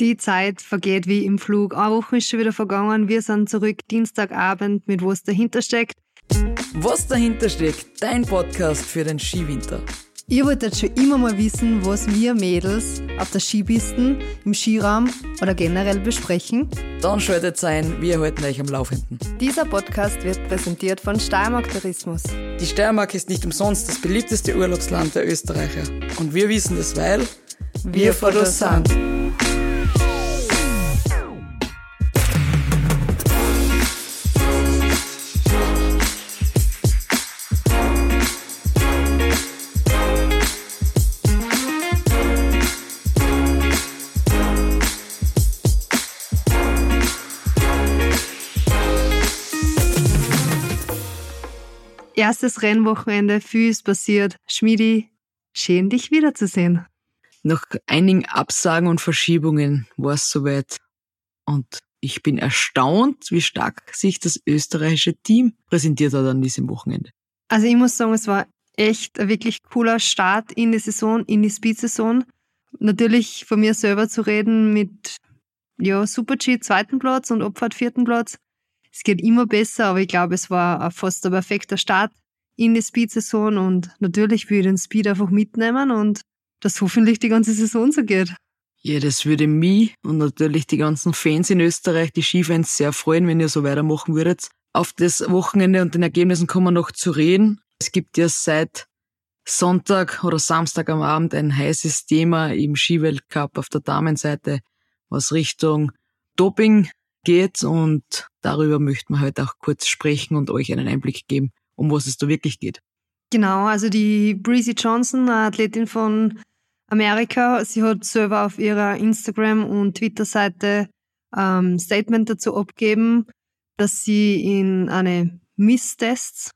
Die Zeit vergeht wie im Flug. Eine Woche ist schon wieder vergangen. Wir sind zurück Dienstagabend mit was dahinter steckt. Was dahinter steckt, dein Podcast für den Skiwinter. Ihr wolltet schon immer mal wissen, was wir Mädels auf der Skipisten, im Skiraum oder generell besprechen? Dann schaltet ein, wir halten euch am Laufenden. Dieser Podcast wird präsentiert von Steiermark Tourismus. Die Steiermark ist nicht umsonst das beliebteste Urlaubsland der Österreicher. Und wir wissen es, weil wir, wir vor sind. Erstes Rennwochenende, viel ist passiert. Schmiedi, schön dich wiederzusehen. Nach einigen Absagen und Verschiebungen war es soweit. Und ich bin erstaunt, wie stark sich das österreichische Team präsentiert hat an diesem Wochenende. Also ich muss sagen, es war echt ein wirklich cooler Start in die Saison, in die Speed-Saison. Natürlich von mir selber zu reden mit ja, Super-G zweiten Platz und Abfahrt vierten Platz es geht immer besser, aber ich glaube, es war fast ein perfekter Start in die Speed-Saison und natürlich will ich den Speed einfach mitnehmen und das hoffentlich die ganze Saison so geht. Ja, das würde mich und natürlich die ganzen Fans in Österreich, die Skifans, sehr freuen, wenn ihr so weitermachen würdet. Auf das Wochenende und den Ergebnissen kommen wir noch zu reden. Es gibt ja seit Sonntag oder Samstag am Abend ein heißes Thema im Skiweltcup auf der Damenseite, was Richtung Doping geht und darüber möchten wir heute auch kurz sprechen und euch einen Einblick geben, um was es da wirklich geht. Genau, also die Breezy Johnson, eine Athletin von Amerika, sie hat selber auf ihrer Instagram- und Twitter-Seite ähm, Statement dazu abgegeben, dass sie in eine Misstests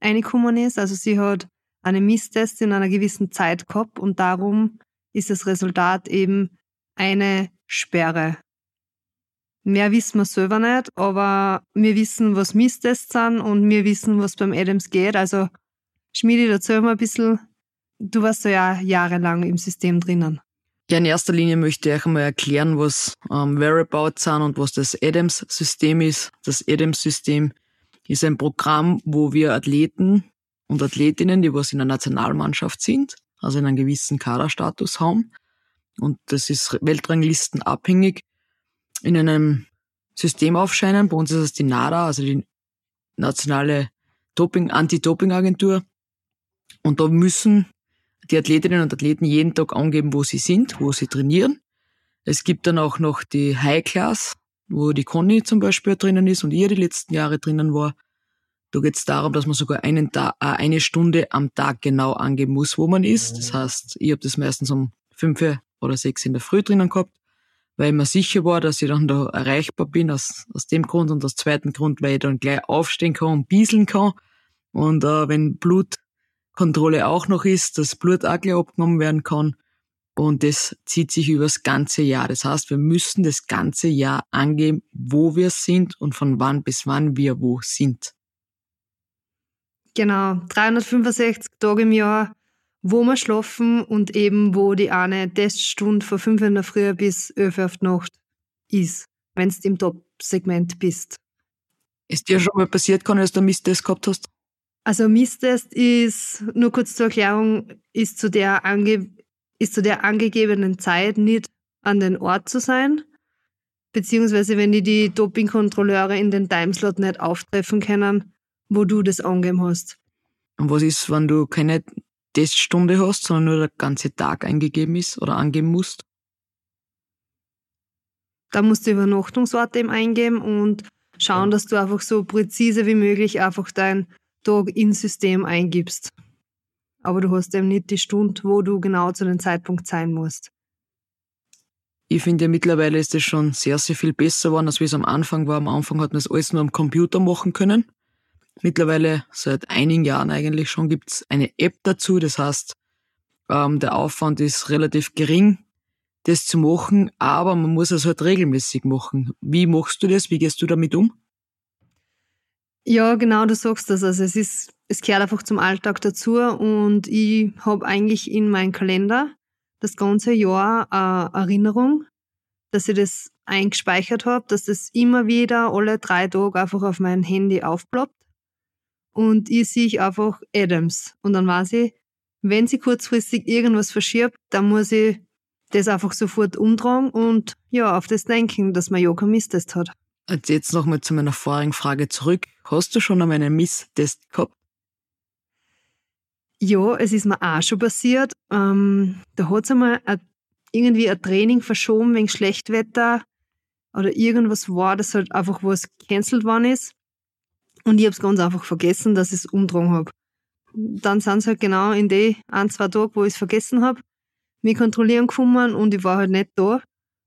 eingekommen ist. Also sie hat eine Misstest in einer gewissen Zeit gehabt und darum ist das Resultat eben eine Sperre Mehr wissen wir selber nicht, aber wir wissen, was Misstests sind und wir wissen, was beim Adams geht. Also, Schmiedi, erzähl mal ein bisschen. Du warst ja jahrelang im System drinnen. Ja, in erster Linie möchte ich euch einmal erklären, was ähm, Whereabouts sind und was das Adams-System ist. Das Adams-System ist ein Programm, wo wir Athleten und Athletinnen, die was in der Nationalmannschaft sind, also in einem gewissen Kaderstatus haben, und das ist weltranglistenabhängig, in einem System aufscheinen. Bei uns ist es die NADA, also die nationale Doping, Anti-Doping-Agentur. Und da müssen die Athletinnen und Athleten jeden Tag angeben, wo sie sind, wo sie trainieren. Es gibt dann auch noch die High Class, wo die Conny zum Beispiel drinnen ist und ihr die letzten Jahre drinnen war. Da geht es darum, dass man sogar einen Tag, äh, eine Stunde am Tag genau angeben muss, wo man ist. Das heißt, ich habe das meistens um fünf oder sechs in der Früh drinnen gehabt weil ich mir sicher war, dass ich dann da erreichbar bin, aus, aus dem Grund und aus zweiten Grund, weil ich dann gleich aufstehen kann und bieseln kann. Und äh, wenn Blutkontrolle auch noch ist, dass Blut auch gleich abgenommen werden kann. Und das zieht sich übers ganze Jahr. Das heißt, wir müssen das ganze Jahr angeben, wo wir sind und von wann bis wann wir wo sind. Genau, 365 Tage im Jahr wo wir schlafen und eben wo die eine Teststunde von 5 in der Früh bis 11 Uhr auf die Nacht ist, wenn du im Top-Segment bist. Ist dir schon mal passiert, kann dass du einen Misstest gehabt hast? Also Misstest ist, nur kurz zur Erklärung, ist zu der, ange, ist zu der angegebenen Zeit nicht an den Ort zu sein, beziehungsweise wenn die die Dopingkontrolleure in den Timeslot nicht auftreffen können, wo du das angeben hast. Und was ist, wenn du keine Teststunde hast, sondern nur der ganze Tag eingegeben ist oder angeben musst? Da musst du Übernachtungsorte eben eingeben und schauen, dass du einfach so präzise wie möglich einfach dein Tag ins System eingibst. Aber du hast eben nicht die Stunde, wo du genau zu dem Zeitpunkt sein musst. Ich finde ja mittlerweile ist es schon sehr, sehr viel besser geworden, als wie es am Anfang war. Am Anfang hat man das alles nur am Computer machen können. Mittlerweile seit einigen Jahren eigentlich schon gibt's eine App dazu. Das heißt, ähm, der Aufwand ist relativ gering, das zu machen, aber man muss es halt regelmäßig machen. Wie machst du das? Wie gehst du damit um? Ja, genau, du sagst das. Also es ist, es gehört einfach zum Alltag dazu und ich habe eigentlich in meinem Kalender das ganze Jahr eine Erinnerung, dass ich das eingespeichert habe, dass das immer wieder alle drei Tage einfach auf mein Handy aufploppt. Und ich sehe einfach Adams. Und dann weiß ich, wenn sie kurzfristig irgendwas verschiebt, dann muss ich das einfach sofort umtragen und ja, auf das denken, dass man ja keinen Misstest hat. Und jetzt nochmal zu meiner vorigen Frage zurück. Hast du schon einmal einen Misstest gehabt? Ja, es ist mir auch schon passiert. Ähm, da hat es einmal ein, irgendwie ein Training verschoben wegen Schlechtwetter oder irgendwas war, das halt einfach was cancelled worden ist. Und ich habe es ganz einfach vergessen, dass ich es umtragen habe. Dann sind sie halt genau in die ein, zwei Tage, wo ich es vergessen habe, mich kontrollieren gekommen und ich war halt nicht da.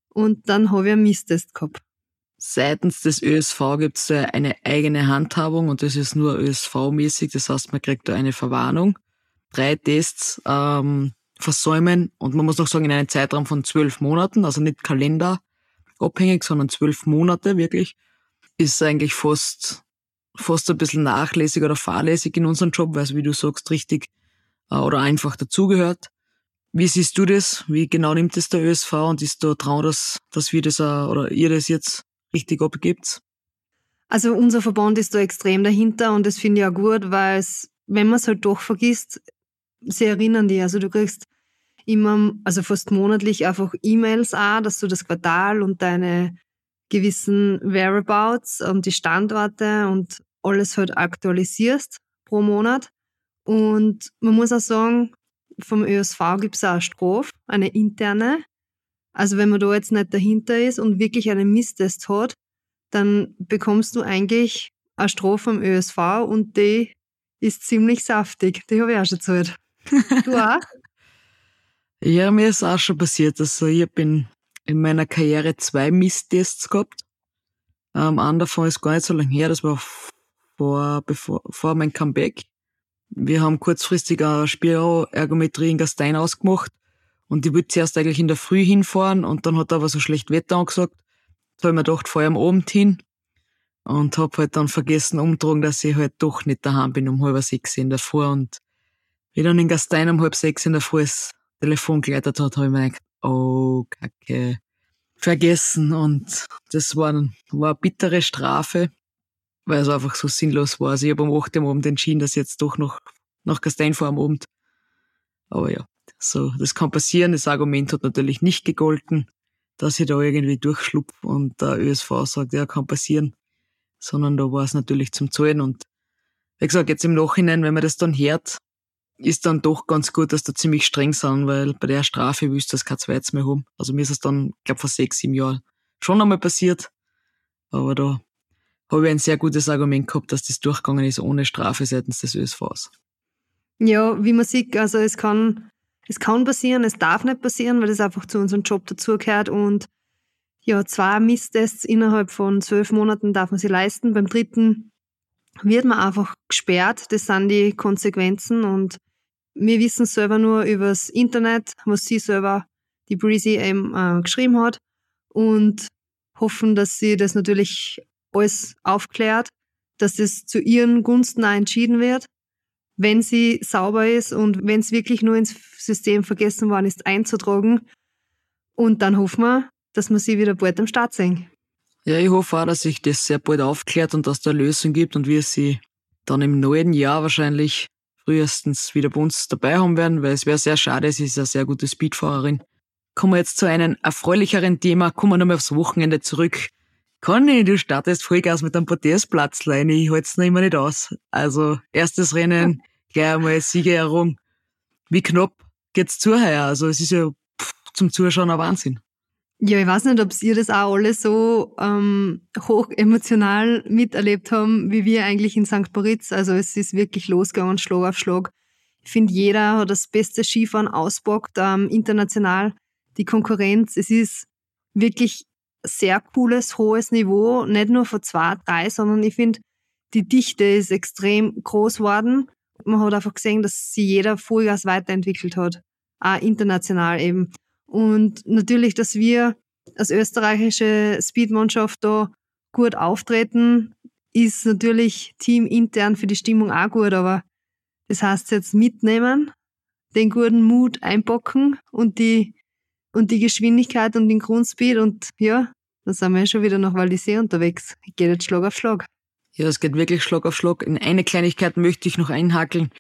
Und dann habe ich einen Misstest gehabt. Seitens des ÖSV gibt es eine eigene Handhabung und das ist nur ÖSV-mäßig. Das heißt, man kriegt da eine Verwarnung. Drei Tests ähm, versäumen und man muss noch sagen, in einem Zeitraum von zwölf Monaten, also nicht kalenderabhängig, sondern zwölf Monate wirklich, ist eigentlich fast, fast ein bisschen nachlässig oder fahrlässig in unserem Job, weil es, wie du sagst, richtig äh, oder einfach dazugehört. Wie siehst du das? Wie genau nimmt es der ÖSV und ist da dran, dass, dass wir das auch, oder ihr das jetzt richtig abgibt? Also unser Verband ist da extrem dahinter und das finde ich auch gut, weil es, wenn man es halt doch vergisst, sie erinnern dich. Also du kriegst immer, also fast monatlich einfach E-Mails auch, dass du das Quartal und deine gewissen Whereabouts und die Standorte und alles halt aktualisierst pro Monat. Und man muss auch sagen, vom ÖSV gibt es auch eine Strophe, eine interne. Also wenn man da jetzt nicht dahinter ist und wirklich einen Misstest hat, dann bekommst du eigentlich eine Strophe vom ÖSV und die ist ziemlich saftig. Die habe ich auch schon gezahlt. Du auch? ja, mir ist auch schon passiert. Also ich bin in meiner Karriere zwei Misstests gehabt. Ähm, einer davon ist gar nicht so lange her, das war vor, bevor, vor meinem Comeback. Wir haben kurzfristig eine Spiroergometrie in Gastein ausgemacht und ich wollte zuerst eigentlich in der Früh hinfahren und dann hat aber so schlecht Wetter angesagt. Da habe ich mir gedacht, fahr ich am Abend hin und hab halt dann vergessen umtragen, dass ich halt doch nicht daheim bin um halb sechs in der Früh und wie dann in Gastein um halb sechs in der Früh das Telefon geleitet hat, habe ich mir gedacht, oh, kacke, vergessen und das war, war eine bittere Strafe weil es einfach so sinnlos war. Also ich habe um 8 Uhr Abend entschieden, dass ich jetzt doch noch nach Gastein fahre am Abend. Aber ja, so, das kann passieren. Das Argument hat natürlich nicht gegolten, dass ich da irgendwie durchschlupf und der ÖSV sagt, ja, kann passieren. Sondern da war es natürlich zum Zahlen und wie gesagt, jetzt im Nachhinein, wenn man das dann hört, ist dann doch ganz gut, dass da ziemlich streng sind, weil bei der Strafe willst du das kein zweites mehr haben. Also mir ist es dann, glaube vor sechs, sieben Jahren schon einmal passiert. Aber da habe ich ein sehr gutes Argument gehabt, dass das durchgegangen ist ohne Strafe seitens des ÖSVs. Ja, wie man sieht, also es kann, es kann passieren, es darf nicht passieren, weil das einfach zu unserem Job dazugehört und ja, zwei Misstests innerhalb von zwölf Monaten darf man sie leisten. Beim dritten wird man einfach gesperrt. Das sind die Konsequenzen und wir wissen selber nur übers Internet, was sie selber, die Breezy eben äh, geschrieben hat und hoffen, dass sie das natürlich alles aufklärt, dass es zu ihren Gunsten auch entschieden wird, wenn sie sauber ist und wenn es wirklich nur ins System vergessen worden ist, einzutragen. Und dann hoffen wir, dass wir sie wieder bald am Start sehen. Ja, ich hoffe auch, dass sich das sehr bald aufklärt und dass da eine Lösung gibt und wir sie dann im neuen Jahr wahrscheinlich frühestens wieder bei uns dabei haben werden, weil es wäre sehr schade, sie ist eine sehr gute Speedfahrerin. Kommen wir jetzt zu einem erfreulicheren Thema, kommen wir nochmal aufs Wochenende zurück. Conny, du startest Vollgas mit einem Podestplatzlein. Ich halte es noch immer nicht aus. Also, erstes Rennen, gleich einmal Siegerehrung. Wie knapp geht's zu heuer? Also, es ist ja pff, zum Zuschauen ein Wahnsinn. Ja, ich weiß nicht, ob ihr das auch alle so ähm, hoch emotional miterlebt haben, wie wir eigentlich in St. Moritz. Also es ist wirklich losgegangen, Schlag auf Schlag. Ich finde, jeder hat das beste Skifahren ausbockt, ähm, international. Die Konkurrenz, es ist wirklich sehr cooles, hohes Niveau, nicht nur von zwei, drei, sondern ich finde, die Dichte ist extrem groß worden. Man hat einfach gesehen, dass sie jeder Vollgas weiterentwickelt hat, auch international eben. Und natürlich, dass wir als österreichische Speedmannschaft da gut auftreten, ist natürlich teamintern für die Stimmung auch gut, aber das heißt jetzt mitnehmen, den guten Mut einpacken und die und die Geschwindigkeit und den Grundspeed und ja, da sind wir ja schon wieder nach Val d'Isère unterwegs. Geht jetzt Schlag auf Schlag. Ja, es geht wirklich Schlag auf Schlag. In eine Kleinigkeit möchte ich noch einhakeln.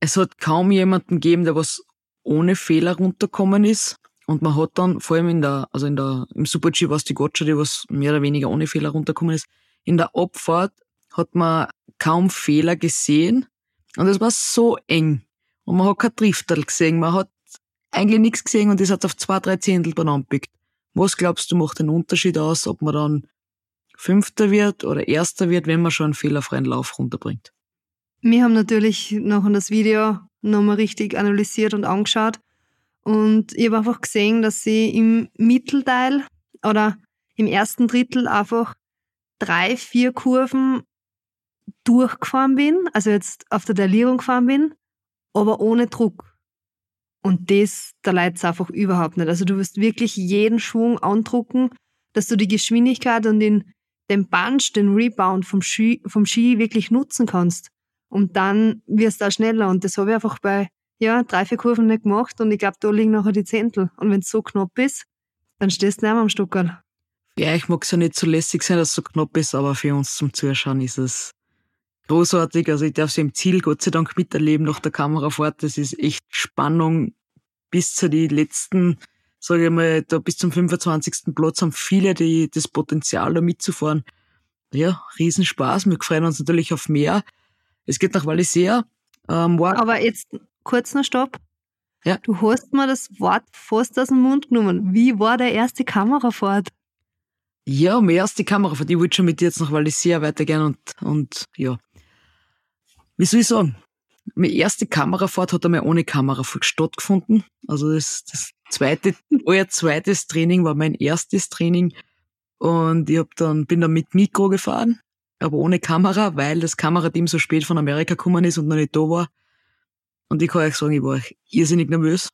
Es hat kaum jemanden gegeben, der was ohne Fehler runterkommen ist. Und man hat dann, vor allem in der, also in der, im Super-G war es die Gotcha, die was mehr oder weniger ohne Fehler runterkommen ist. In der Abfahrt hat man kaum Fehler gesehen. Und es war so eng. Und man hat kein Drifterl gesehen. Man hat eigentlich nichts gesehen und es hat auf zwei, drei Zehntel benannt. Was glaubst du macht den Unterschied aus, ob man dann Fünfter wird oder Erster wird, wenn man schon einen fehlerfreien Lauf runterbringt? Wir haben natürlich nachher das Video nochmal richtig analysiert und angeschaut. Und ich habe einfach gesehen, dass sie im Mittelteil oder im ersten Drittel einfach drei, vier Kurven durchgefahren bin, also jetzt auf der Delierung gefahren bin, aber ohne Druck. Und das, da leid's einfach überhaupt nicht. Also du wirst wirklich jeden Schwung andrucken, dass du die Geschwindigkeit und den, den Bunch, den Rebound vom Ski, vom Ski wirklich nutzen kannst. Und dann wirst du auch schneller. Und das habe ich einfach bei ja, drei, vier Kurven nicht gemacht. Und ich glaube, da liegen nachher die Zehntel. Und wenn es so knapp ist, dann stehst du nicht mehr am Stockerl. Ja, ich mag es ja nicht so lässig sein, dass es so knapp ist, aber für uns zum Zuschauen ist es großartig. Also ich darf sie im Ziel Gott sei Dank miterleben nach der Kamerafahrt. Das ist echt Spannung bis zu die letzten, sage ich mal, da bis zum 25. Platz haben viele die, das Potenzial, da mitzufahren. Ja, Riesenspaß. Wir freuen uns natürlich auf mehr. Es geht nach Wallisea. Ähm, Aber jetzt kurz noch Stopp. Ja. Du hast mir das Wort fast aus dem Mund genommen. Wie war der erste Kamerafahrt? Ja, meine erste Kamerafahrt. Ich wollte schon mit dir jetzt nach Wallisea weitergehen und, und ja. Wie soll ich sagen? Meine erste Kamerafahrt hat einmal ohne Kamera stattgefunden. Also das, das zweite, euer zweites Training war mein erstes Training. Und ich hab dann, bin dann mit Mikro gefahren, aber ohne Kamera, weil das Kamerateam so spät von Amerika gekommen ist und noch nicht da war. Und ich kann euch sagen, ich war irrsinnig nervös,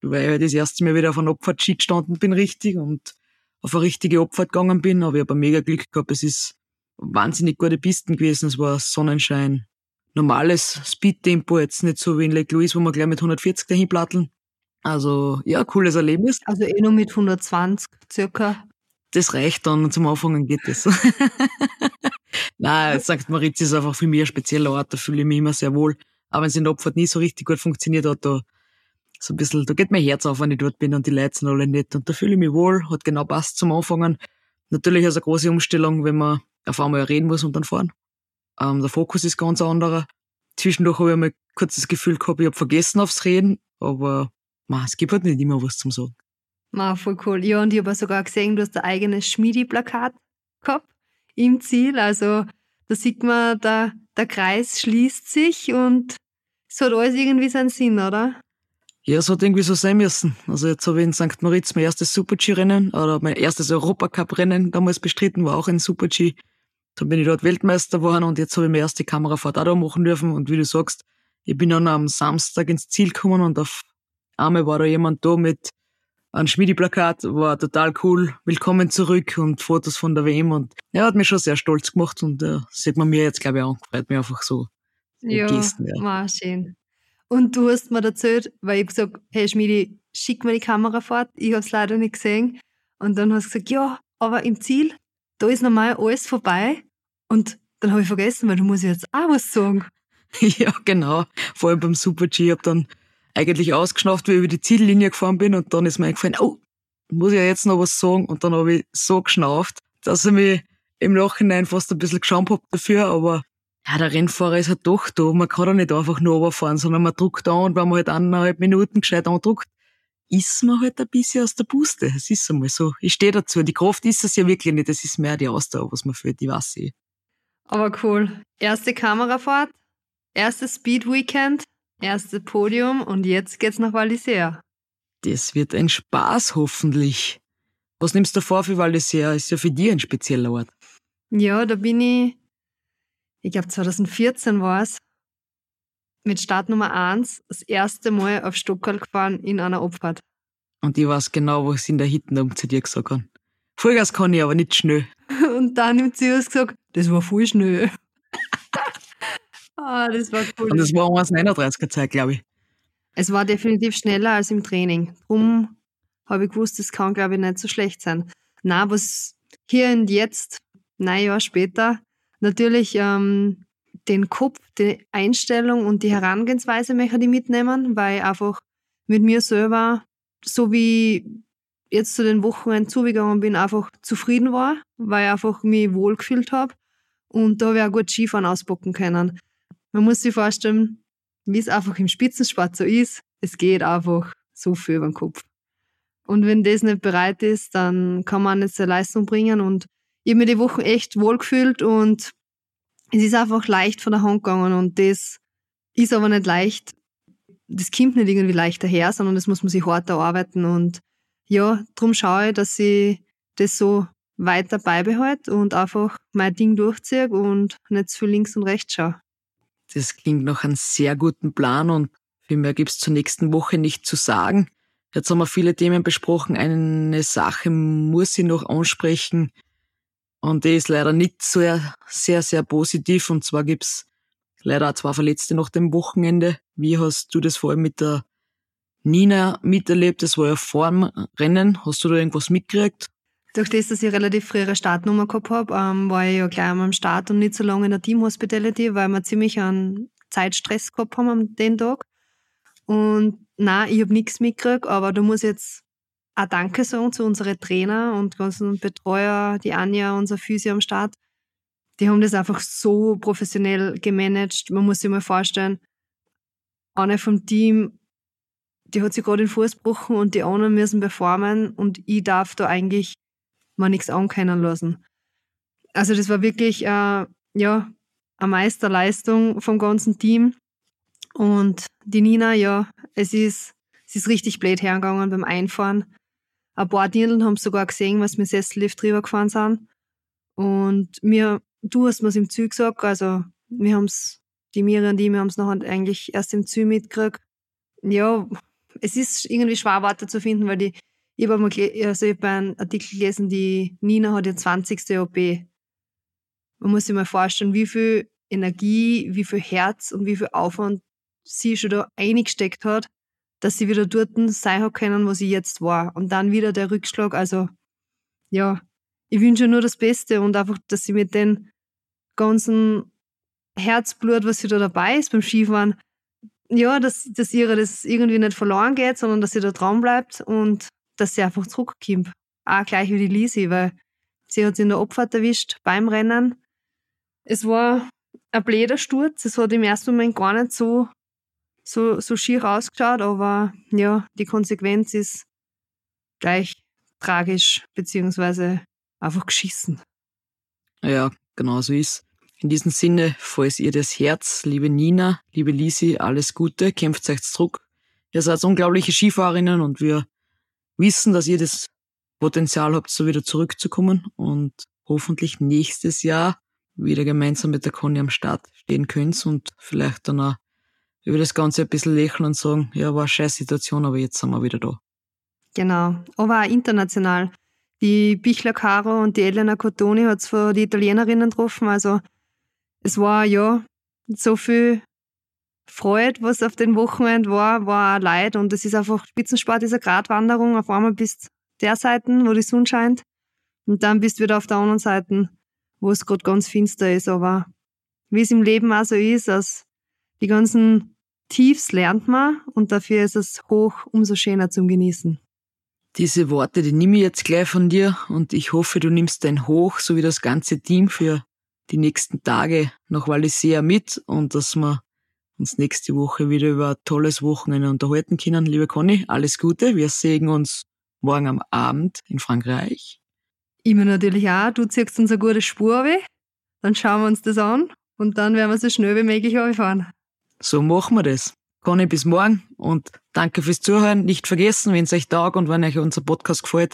weil ich das erste Mal wieder auf einem Abfahrtski gestanden bin richtig und auf eine richtige Abfahrt gegangen bin. Aber ich habe mega Glück gehabt. Es ist wahnsinnig gute Pisten gewesen. Es war Sonnenschein, normales Speedtempo, jetzt nicht so wie in Lake Louise, wo wir gleich mit 140 dahin platteln. Also, ja, cooles Erlebnis. Also eh nur mit 120 circa. Das reicht dann, zum Anfangen geht das. Nein, St. Moritz ist einfach für mich ein spezieller Ort, da fühle ich mich immer sehr wohl. Aber wenn es in der Abfahrt nie so richtig gut funktioniert hat, da so ein bisschen, da geht mein Herz auf, wenn ich dort bin und die Leute sind alle nett und da fühle ich mich wohl, hat genau passt zum Anfangen. Natürlich ist es eine große Umstellung, wenn man auf einmal reden muss und dann fahren. Ähm, der Fokus ist ganz anderer. Zwischendurch habe ich einmal kurz das Gefühl gehabt, ich habe vergessen aufs Reden, aber man, es gibt halt nicht immer was zum Sagen. Ma, voll cool. Ja, und ich habe sogar gesehen, du hast ein eigenes Schmiedi-Plakat gehabt im Ziel. Also da sieht man, der, der Kreis schließt sich und es hat alles irgendwie seinen Sinn, oder? Ja, es hat irgendwie so sein müssen. Also jetzt habe ich in St. Moritz mein erstes Super-G-Rennen oder mein erstes Europacup-Rennen damals bestritten, war auch ein Super-G. Dann bin ich dort Weltmeister geworden und jetzt habe ich meine erste Kamerafahrt auch da machen dürfen. Und wie du sagst, ich bin dann am Samstag ins Ziel gekommen und auf einmal war da jemand da mit einem Schmiedeplakat, war total cool, willkommen zurück und Fotos von der WM und er hat mich schon sehr stolz gemacht und äh, sieht man mir jetzt, glaube ich, auch. Freut mich einfach so. Ja, Gesten, ja. war schön. Und du hast mir erzählt, weil ich gesagt hey Schmiedi, schick mir die Kamera fort. Ich habe es leider nicht gesehen. Und dann hast du gesagt, ja, aber im Ziel, da ist normal alles vorbei. Und dann habe ich vergessen, weil du musst jetzt auch was sagen. Ja, genau. Vor allem beim Super G. Ich habe dann eigentlich ausgeschnauft, wie ich über die Ziellinie gefahren bin und dann ist mir eingefallen, oh, muss ich ja jetzt noch was sagen und dann habe ich so geschnauft, dass ich mich im Nachhinein fast ein bisschen geschampt habe dafür, aber ja, der Rennfahrer ist halt doch da. Man kann da nicht einfach nur runterfahren, sondern man druckt an und wenn man halt eineinhalb Minuten gescheit andruckt, ist man halt ein bisschen aus der Puste. Es ist einmal so. Ich stehe dazu. Die Kraft ist es ja wirklich nicht. Es ist mehr die Ausdauer, was man fühlt, die weiß ich. Aber cool. Erste Kamerafahrt, erstes Speed Weekend, erste Podium und jetzt geht's nach Val d'Isère. Das wird ein Spaß, hoffentlich. Was nimmst du vor für Val d'Isère? Ist ja für dich ein spezieller Ort. Ja, da bin ich, ich glaube 2014 war es, mit Startnummer 1 das erste Mal auf Stockerl gefahren in einer Abfahrt. Und ich weiß genau, was in der Hittenum zu dir gesagt haben. Vollgas kann ich, aber nicht schnell. Und dann im Ziel gesagt, das war voll schnell. Ah, das war cool. Und das war 1,39er Zeit, glaube ich. Es war definitiv schneller als im Training. Drum habe ich gewusst, das kann, glaube ich, nicht so schlecht sein. Na, was hier und jetzt, neun Jahre später, natürlich ähm, den Kopf, die Einstellung und die Herangehensweise möchte ich mitnehmen, weil ich einfach mit mir selber, so wie jetzt zu den Wochenenden zugegangen bin, einfach zufrieden war, weil ich einfach mich wohlgefühlt habe. Und da habe ich auch gut Skifahren auspacken können. Man muss sich vorstellen, wie es einfach im Spitzensport so ist. Es geht einfach so viel über den Kopf. Und wenn das nicht bereit ist, dann kann man nicht seine Leistung bringen. Und ich habe mir die Woche echt wohlgefühlt und es ist einfach leicht von der Hand gegangen. Und das ist aber nicht leicht. Das kommt nicht irgendwie leicht daher, sondern das muss man sich hart erarbeiten. Und ja, darum schaue ich, dass ich das so weiter beibehalte und einfach mein Ding durchziehe und nicht zu links und rechts schaue. Das klingt nach einem sehr guten Plan und viel mehr gibt es zur nächsten Woche nicht zu sagen. Jetzt haben wir viele Themen besprochen. Eine Sache muss ich noch ansprechen und die ist leider nicht sehr, sehr, sehr positiv. Und zwar gibt's leider auch zwei Verletzte nach dem Wochenende. Wie hast du das vor allem mit der Nina miterlebt? Das war ja vor dem Rennen. Hast du da irgendwas mitgekriegt? Durch das, dass ich relativ frühere Startnummer gehabt habe, ähm, war ich ja gleich am Start und nicht so lange in der Team Hospitality, weil wir ziemlich einen Zeitstress gehabt haben an den Tag. Und nein, ich habe nichts mitgekriegt, aber du musst jetzt auch Danke sagen zu unseren Trainer und ganzen Betreuer, die Anja, unser Physio am Start. Die haben das einfach so professionell gemanagt. Man muss sich mal vorstellen, eine vom Team, die hat sich gerade den Fuß gebrochen und die anderen müssen performen und ich darf da eigentlich mal nichts ankennen lassen. Also das war wirklich äh, ja, eine Meisterleistung vom ganzen Team. Und die Nina, ja, es ist, es ist richtig blöd hergegangen beim Einfahren. Ein paar Dirndl haben sogar gesehen, was mit Sessellift drüber gefahren sind. Und mir, du hast mir's im Zug gesagt, also wir haben's, die Mira und die, wir haben's noch eigentlich erst im Zug mitgekriegt. Ja, es ist irgendwie schwer, Worte zu finden, weil die ich habe mal also ich hab einen Artikel gelesen, die Nina hat ihr 20. OP. Man muss sich mal vorstellen, wie viel Energie, wie viel Herz und wie viel Aufwand sie schon da eingesteckt hat, dass sie wieder dort sein hat können, wo sie jetzt war. Und dann wieder der Rückschlag. Also, ja, ich wünsche nur das Beste und einfach, dass sie mit dem ganzen Herzblut, was sie da dabei ist beim Skifahren, ja, dass, dass ihre das irgendwie nicht verloren geht, sondern dass sie da dran bleibt und dass sie einfach zurückkommt. Auch gleich wie die Lisi, weil sie hat sich in der Abfahrt erwischt beim Rennen. Es war ein bläder Sturz. Es hat im ersten Moment gar nicht so, so, so schier ausgeschaut, aber ja, die Konsequenz ist gleich tragisch, beziehungsweise einfach geschissen. Ja, genau so ist. In diesem Sinne, falls ihr das Herz, liebe Nina, liebe Lisi, alles Gute, kämpft euch zurück. Ihr seid unglaubliche Skifahrerinnen und wir wissen, dass ihr das Potenzial habt, so wieder zurückzukommen und hoffentlich nächstes Jahr wieder gemeinsam mit der Conny am Start stehen könnt und vielleicht dann auch über das Ganze ein bisschen lächeln und sagen, ja, war eine scheiß Situation, aber jetzt sind wir wieder da. Genau, aber auch international. Die Bichler Caro und die Elena Cotoni hat zwar die Italienerinnen getroffen, also es war ja so viel Freude, was auf den Wochenenden war, war auch Leid. Und es ist einfach, Spitzensport eine Gratwanderung. Auf einmal bist der Seite, wo die Sonne scheint. Und dann bist du wieder auf der anderen Seite, wo es gerade ganz finster ist. Aber wie es im Leben auch so ist, dass die ganzen Tiefs lernt man und dafür ist es hoch umso schöner zum Genießen. Diese Worte, die nehme ich jetzt gleich von dir und ich hoffe, du nimmst dein Hoch sowie das ganze Team für die nächsten Tage nach Walisea mit und dass wir uns nächste Woche wieder über ein tolles Wochenende unterhalten können. Liebe Conny, alles Gute. Wir sehen uns morgen am Abend in Frankreich. Ich mir natürlich auch. Du ziehst uns eine gute Spur weg. Dann schauen wir uns das an und dann werden wir so schnell wie möglich fahren. So machen wir das. Conny, bis morgen und danke fürs Zuhören. Nicht vergessen, wenn es euch taugt und wenn euch unser Podcast gefällt,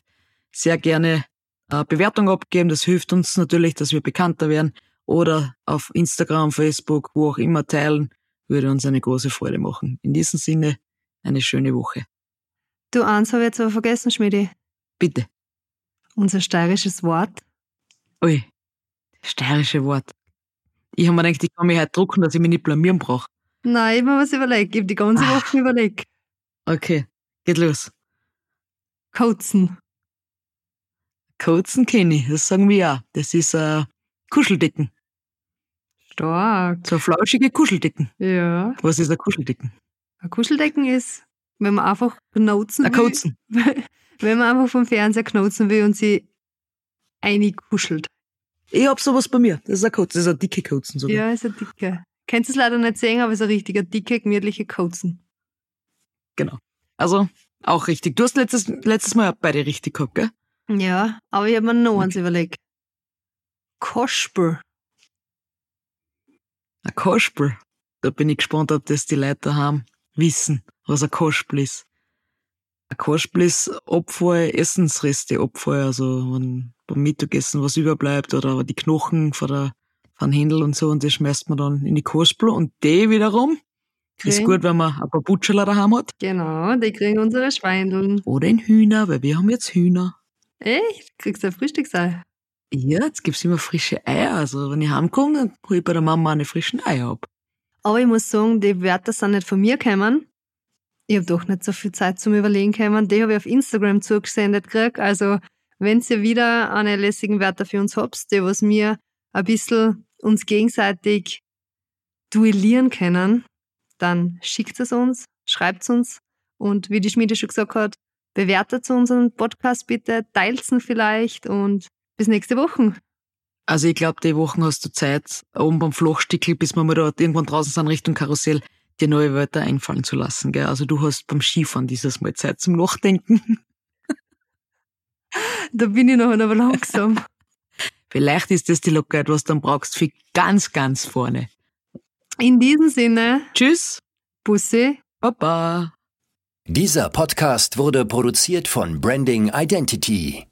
sehr gerne eine Bewertung abgeben. Das hilft uns natürlich, dass wir bekannter werden oder auf Instagram, Facebook, wo auch immer teilen würde uns eine große Freude machen. In diesem Sinne, eine schöne Woche. Du, eins habe ich jetzt aber vergessen, Schmidi. Bitte. Unser steirisches Wort. Ui, steirische Wort. Ich habe mir gedacht, ich kann mich heute drucken, dass ich mich nicht blamieren brauche. Nein, ich habe mir was überlegt. Ich habe die ganze ah. Woche überlegt. Okay, geht los. Kotzen. Kotzen kenne ich, das sagen wir auch. Das ist äh, Kuscheldecken. Stark. So flauschige Kuscheldecken. Ja. Was ist ein Kuscheldecken? Ein Kuscheldecken ist, wenn man einfach knotzen Ein will. Kotzen. Wenn man einfach vom Fernseher knotzen will und sie einkuschelt. Ich hab sowas bei mir. Das ist ein Kotzen, das ist ein dicke Kotzen sogar. Ja, ist ein dicker. Könnt es leider nicht sehen, aber es ist ein richtiger dicke, gemütliche Kotzen. Genau. Also, auch richtig. Du hast letztes, letztes Mal beide richtig gehabt, gell? Ja, aber ich habe mir noch eins überlegt. Kospel. Ein Kospel. Da bin ich gespannt, ob das die Leute daheim wissen, was ein Kospel ist. Ein Kospel ist Abfall, Essensreste, Abfall, also wenn beim Mittagessen was überbleibt oder die Knochen von der von Händel und so und das schmeißt man dann in die Kospel und die wiederum ist gut, wenn man ein paar Butcherler daheim hat. Genau, die kriegen unsere Schweindeln. Oder in Hühner, weil wir haben jetzt Hühner. Echt? Kriegst du ein Frühstücksei? Ja, jetzt gibt's immer frische Eier. Also wenn ich heimkomme, dann hol ich bei der Mama eine frischen Eier ab. Aber ich muss sagen, die Wörter sind nicht von mir gekommen. Ich habe doch nicht so viel Zeit zum Überlegen gekommen. Die habe ich auf Instagram zugesendet gekriegt. Also, wenn ihr wieder eine lässigen Wörter für uns habt, die was mir ein bisschen uns gegenseitig duellieren können, dann schickt es uns, schreibt es uns und wie die Schmiede schon gesagt hat, bewertet unseren Podcast bitte, teilt ihn vielleicht und bis nächste Woche. Also ich glaube, die Wochen hast du Zeit, oben beim Flochstickel, bis wir mal da irgendwann draußen sind Richtung Karussell, dir neue Wörter einfallen zu lassen. Gell? Also du hast beim Skifahren dieses Mal Zeit zum Nachdenken. Da bin ich noch aber langsam. Vielleicht ist das die Lockerheit, was du dann brauchst für ganz, ganz vorne. In diesem Sinne, Tschüss, Bussi. Baba. Dieser Podcast wurde produziert von Branding Identity.